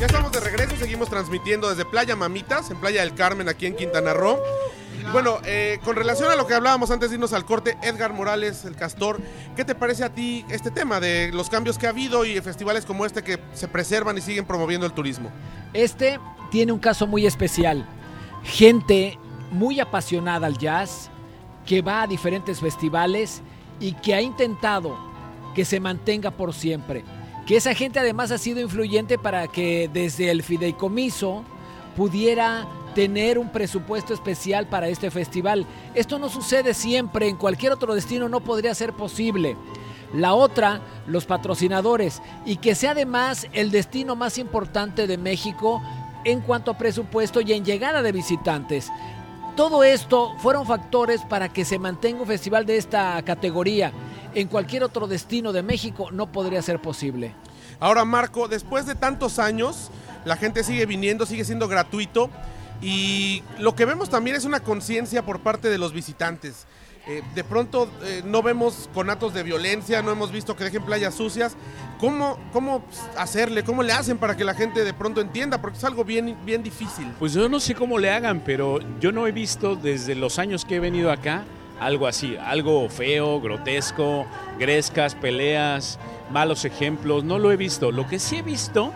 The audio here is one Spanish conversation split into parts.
Ya estamos de regreso, seguimos transmitiendo desde Playa Mamitas, en Playa del Carmen, aquí en Quintana Roo. Bueno, eh, con relación a lo que hablábamos antes de irnos al corte, Edgar Morales, el castor, ¿qué te parece a ti este tema de los cambios que ha habido y festivales como este que se preservan y siguen promoviendo el turismo? Este tiene un caso muy especial. Gente muy apasionada al jazz, que va a diferentes festivales y que ha intentado que se mantenga por siempre. Que esa gente además ha sido influyente para que desde el fideicomiso pudiera tener un presupuesto especial para este festival. Esto no sucede siempre, en cualquier otro destino no podría ser posible. La otra, los patrocinadores, y que sea además el destino más importante de México en cuanto a presupuesto y en llegada de visitantes. Todo esto fueron factores para que se mantenga un festival de esta categoría. En cualquier otro destino de México no podría ser posible. Ahora, Marco, después de tantos años, la gente sigue viniendo, sigue siendo gratuito. Y lo que vemos también es una conciencia por parte de los visitantes. Eh, de pronto eh, no vemos conatos de violencia, no hemos visto que dejen playas sucias. ¿Cómo, ¿Cómo hacerle? ¿Cómo le hacen para que la gente de pronto entienda? Porque es algo bien, bien difícil. Pues yo no sé cómo le hagan, pero yo no he visto desde los años que he venido acá algo así, algo feo, grotesco, grescas, peleas, malos ejemplos. No lo he visto. Lo que sí he visto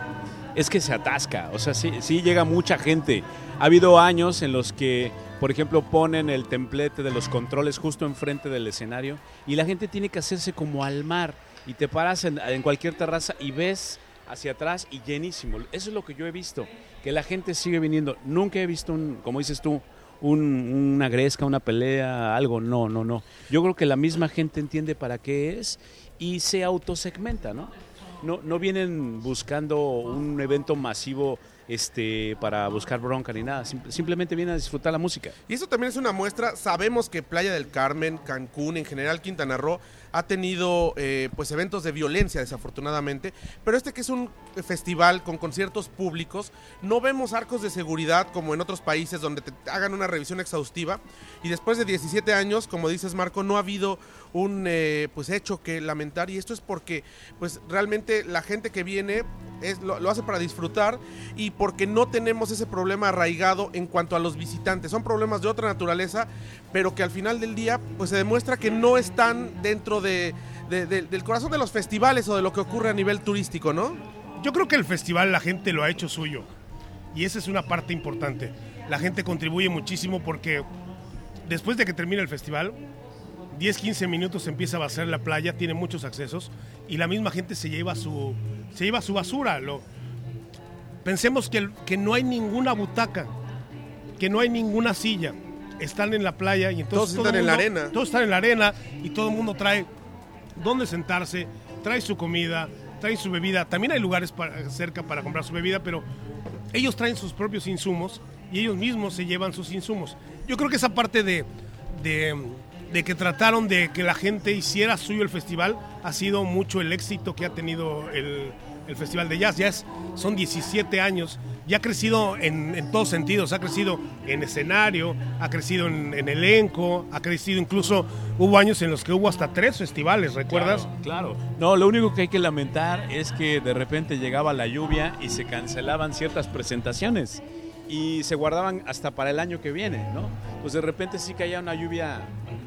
es que se atasca, o sea, sí, sí llega mucha gente. Ha habido años en los que, por ejemplo, ponen el templete de los controles justo enfrente del escenario y la gente tiene que hacerse como al mar y te paras en, en cualquier terraza y ves hacia atrás y llenísimo. Eso es lo que yo he visto, que la gente sigue viniendo. Nunca he visto, un, como dices tú, un, una gresca, una pelea, algo. No, no, no. Yo creo que la misma gente entiende para qué es y se autosegmenta, ¿no? No, no vienen buscando un evento masivo este, para buscar bronca ni nada, simplemente vienen a disfrutar la música. Y eso también es una muestra, sabemos que Playa del Carmen, Cancún, en general Quintana Roo, ha tenido eh, pues eventos de violencia desafortunadamente, pero este que es un festival con conciertos públicos, no vemos arcos de seguridad como en otros países donde te hagan una revisión exhaustiva y después de 17 años, como dices Marco, no ha habido un eh, pues hecho que lamentar y esto es porque pues realmente la gente que viene es, lo, lo hace para disfrutar y porque no tenemos ese problema arraigado en cuanto a los visitantes. Son problemas de otra naturaleza, pero que al final del día pues se demuestra que no están dentro de, de, de, del corazón de los festivales o de lo que ocurre a nivel turístico, ¿no? Yo creo que el festival la gente lo ha hecho suyo y esa es una parte importante. La gente contribuye muchísimo porque después de que termina el festival, 10, 15 minutos empieza a vaciar la playa, tiene muchos accesos y la misma gente se lleva su, se lleva su basura. Lo, pensemos que, que no hay ninguna butaca, que no hay ninguna silla. Están en la playa y entonces todos están en la arena. Todos están en la arena y todo el mundo trae dónde sentarse, trae su comida, trae su bebida. También hay lugares para, cerca para comprar su bebida, pero ellos traen sus propios insumos y ellos mismos se llevan sus insumos. Yo creo que esa parte de, de, que trataron de que la gente hiciera suyo el festival ha sido mucho el éxito que ha tenido el, el Festival de Jazz. Ya son 17 años, ya ha crecido en, todos sentidos, ha crecido en escenario, ha crecido en, en, elenco, ha crecido incluso, hubo años en los que hubo hasta tres festivales, ¿recuerdas? Claro, claro. No, lo único que hay que lamentar es que de repente llegaba la lluvia y se cancelaban ciertas presentaciones y se guardaban hasta para el año que viene, ¿no? Pues de repente sí caía una lluvia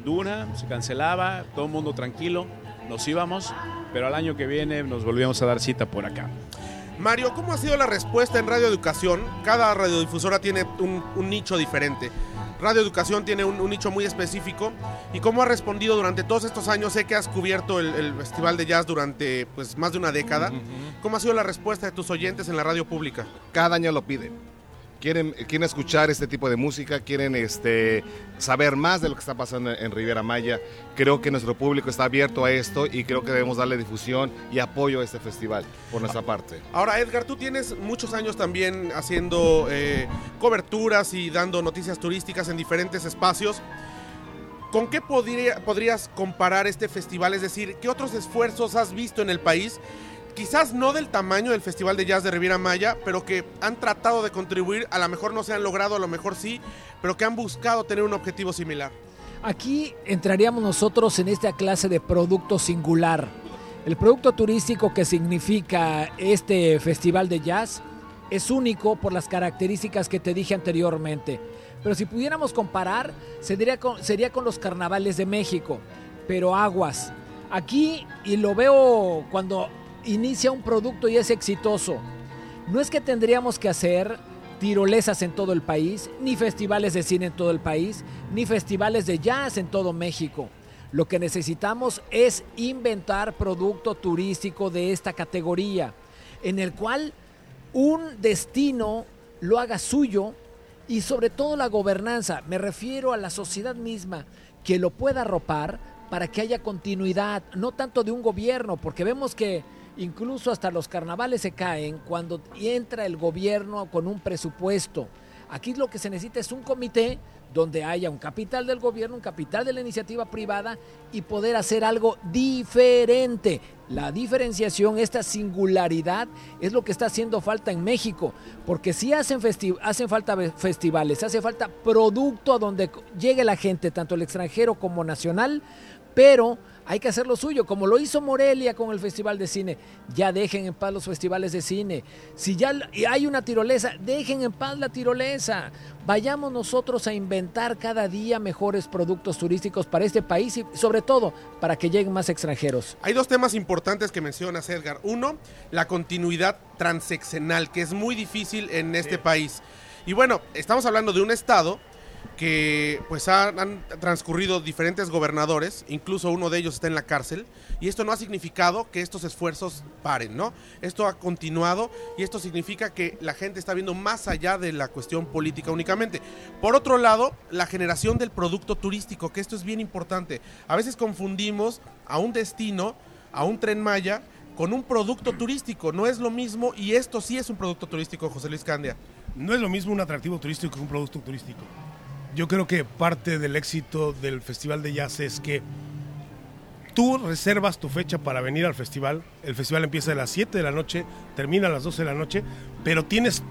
dura, se cancelaba, todo el mundo tranquilo, nos íbamos, pero al año que viene nos volvíamos a dar cita por acá. Mario, ¿cómo ha sido la respuesta en Radio Educación? Cada radiodifusora tiene un, un nicho diferente. Radio Educación tiene un, un, nicho muy específico. ¿Y cómo ha respondido durante todos estos años? Sé que has cubierto el, el Festival de Jazz durante pues, más de una década. Uh -huh. ¿Cómo ha sido la respuesta de tus oyentes en la radio pública? Cada año lo piden quieren, quieren escuchar este tipo de música, quieren este, saber más de lo que está pasando en Riviera Maya. Creo que nuestro público está abierto a esto y creo que debemos darle difusión y apoyo a este festival por nuestra parte. Ahora, Edgar, tú tienes muchos años también haciendo eh, coberturas y dando noticias turísticas en diferentes espacios. ¿Con qué podría, podrías comparar este festival? Es decir, ¿qué otros esfuerzos has visto en el país quizás no del tamaño del Festival de Jazz de Riviera Maya, pero que han tratado de contribuir, a lo mejor no se han logrado, a lo mejor sí, pero que han buscado tener un objetivo similar. Aquí entraríamos nosotros en esta clase de producto singular. El producto turístico que significa este Festival de Jazz es único por las características que te dije anteriormente. Pero si pudiéramos comparar, sería con, sería con los carnavales de México. Pero aguas. Aquí, y lo veo cuando inicia un producto y es exitoso, no es que tendríamos que hacer tirolesas en todo el país, ni festivales de cine en todo el país, ni festivales de jazz en todo México. Lo que necesitamos es inventar producto turístico de esta categoría, en el cual un destino lo haga suyo y sobre todo la gobernanza, me refiero a la sociedad misma, que lo pueda arropar para que haya continuidad, no tanto de un gobierno, porque vemos que incluso hasta los carnavales se caen cuando entra el gobierno con un presupuesto. Aquí lo que se necesita es un comité donde haya un capital del gobierno, un capital de la iniciativa privada y poder hacer algo diferente. La diferenciación, esta singularidad es lo que está haciendo falta en México, porque si hacen, hacen falta festivales, hace falta producto donde llegue la gente, tanto el extranjero como nacional, pero hay que hacer lo suyo, como lo hizo Morelia con el Festival de Cine. Ya dejen en paz los festivales de cine. Si ya hay una tirolesa, dejen en paz la tirolesa. Vayamos nosotros a inventar cada día mejores productos turísticos para este país y sobre todo para que lleguen más extranjeros. Hay dos temas importantes que mencionas, Edgar. Uno, la continuidad transeccional, que es muy difícil en este país. Y bueno, estamos hablando de un estado que pues han, transcurrido diferentes gobernadores, incluso uno de ellos está en la cárcel, y esto no ha significado que estos esfuerzos paren, ¿no? Esto ha continuado y esto significa que la gente está viendo más allá de la cuestión política únicamente. Por otro lado, la generación del producto turístico, que esto es bien importante. A veces confundimos a un destino, a un tren Maya, con un producto turístico. No es lo mismo y esto sí es un producto turístico, José Luis Candia. No es lo mismo un atractivo turístico que un producto turístico yo creo que parte del éxito del Festival de Jazz es que tú reservas tu fecha para venir al festival. El festival empieza a las 7 de la noche, termina a las 12 de la noche, pero tienes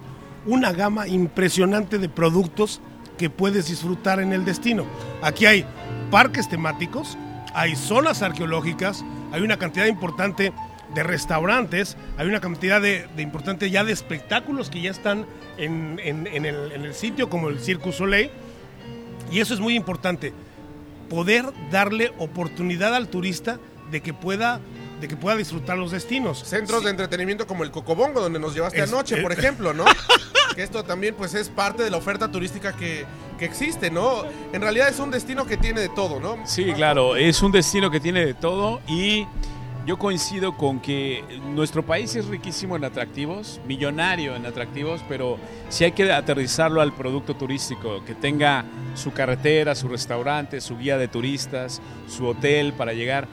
una gama impresionante de productos que puedes disfrutar en el destino. Aquí hay parques temáticos, hay zonas arqueológicas, hay una cantidad importante de restaurantes, hay una cantidad de, importante ya de espectáculos que ya están en, el, en, el, sitio, como el Circus Soleil y eso es muy importante, poder darle oportunidad al turista de que pueda de que pueda disfrutar los destinos. Centros de entretenimiento como el Cocobongo, donde nos llevaste anoche, por ejemplo, ¿no? que esto también pues es parte de la oferta turística que, que, existe, ¿no? En realidad es un destino que tiene de todo, ¿no? Sí, claro, es un destino que tiene de todo y yo coincido con que nuestro país es riquísimo en atractivos, millonario en atractivos, pero sí hay que aterrizarlo al producto turístico, que tenga su carretera, su restaurante, su guía de turistas, su hotel para llegar.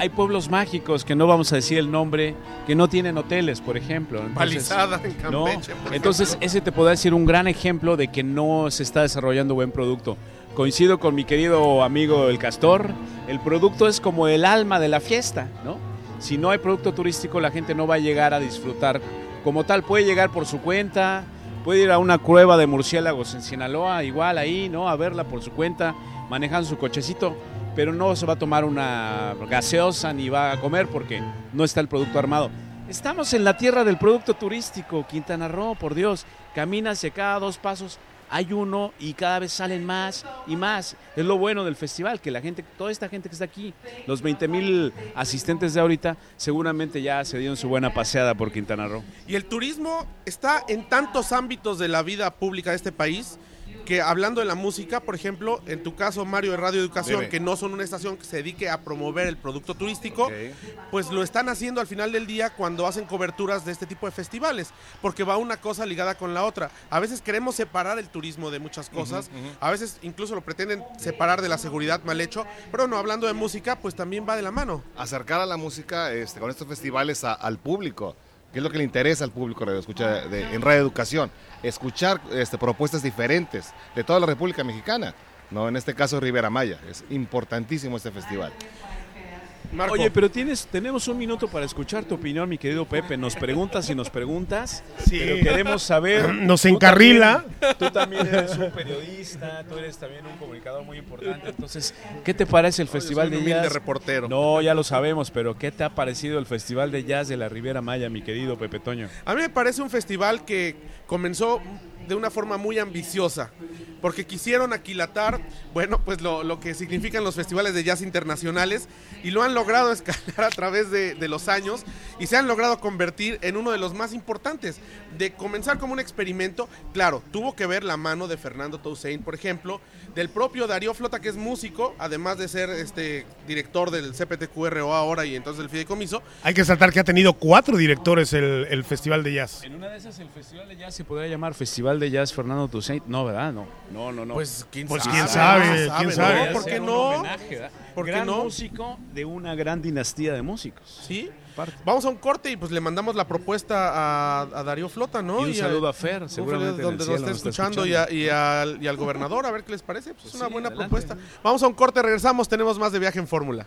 Hay pueblos mágicos que no vamos a decir el nombre, que no tienen hoteles, por ejemplo. Entonces, en Campeche, Entonces, ese te puede decir un gran ejemplo de que no se está desarrollando buen producto. Coincido con mi querido amigo el Castor, el producto es como el alma de la fiesta, ¿no? Si no hay producto turístico, la gente no va a llegar a disfrutar como tal. Puede llegar por su cuenta, puede ir a una cueva de murciélagos en Sinaloa, igual ahí, ¿no? A verla por su cuenta, manejando su cochecito, pero no se va a tomar una gaseosa ni va a comer porque no está el producto armado. Estamos en la tierra del producto turístico, Quintana Roo, por Dios. Camina cada dos pasos hay uno y cada vez salen más y más. Es lo bueno del festival, que la gente, toda esta gente que está aquí, los 20 mil asistentes de ahorita, seguramente ya se dieron su buena paseada por Quintana Roo. Y el turismo está en tantos ámbitos de la vida pública de este país que hablando de la música, por ejemplo, en tu caso, Mario de Radio Educación, que no son una estación que se dedique a promover el producto turístico, pues lo están haciendo al final del día cuando hacen coberturas de este tipo de festivales, porque va una cosa ligada con la otra. A veces queremos separar el turismo de muchas cosas, a veces incluso lo pretenden separar de la seguridad mal hecho, pero no, hablando de música, pues también va de la mano. Acercar a la música este, con estos festivales al público que es lo que le interesa al público radio escucha en Radio Educación, escuchar este, propuestas diferentes de toda la República Mexicana, no en este caso Rivera Maya, es importantísimo este festival. Marco. Oye, pero tienes, tenemos un minuto para escuchar tu opinión, mi querido Pepe. Nos preguntas y nos preguntas, Sí. pero queremos saber. Nos tú encarrila. también- Tú también eres un periodista, tú eres también un comunicador muy importante. Entonces, ¿qué te parece el Yo soy Festival un de humilde Jazz? reportero. No, ya lo sabemos, pero ¿qué te ha parecido el Festival de Jazz de la Riviera Maya, mi querido Pepe Toño? A mí me parece un festival que comenzó de una forma muy ambiciosa, porque quisieron aquilatar, bueno, pues lo, lo que significan los festivales de jazz internacionales y lo han logrado escalar a través de, de los años y se han logrado convertir en uno de los más importantes. De comenzar como un experimento, claro, tuvo que ver la mano de Fernando Toussaint, por ejemplo, del propio Darío Flota, que es músico, además de ser este director del CPTQRO ahora y entonces del Fideicomiso, Hay que saltar que ha tenido cuatro directores el, el Festival de Jazz. En una de esas, el Festival de Jazz se podría llamar Festival de Jazz Fernando Toussaint. No, ¿verdad? No, no, no. no. pues quién Pues, sabe. quién sabe, ¿no? quién ¿no? sabe. ¿Por qué no? ¿Por qué gran no? músico de una gran dinastía de músicos. Sí. Parte. Vamos a un corte y pues le mandamos la propuesta a, a Darío Flota, ¿no? Y un a- saludo a Fer, un seguramente donde lo esté nos está escuchando, y, a- y al, y al gobernador, a ver qué les parece. Pues es Pues una sí, buena adelante. propuesta. Vamos a un corte, regresamos, tenemos más de viaje en fórmula.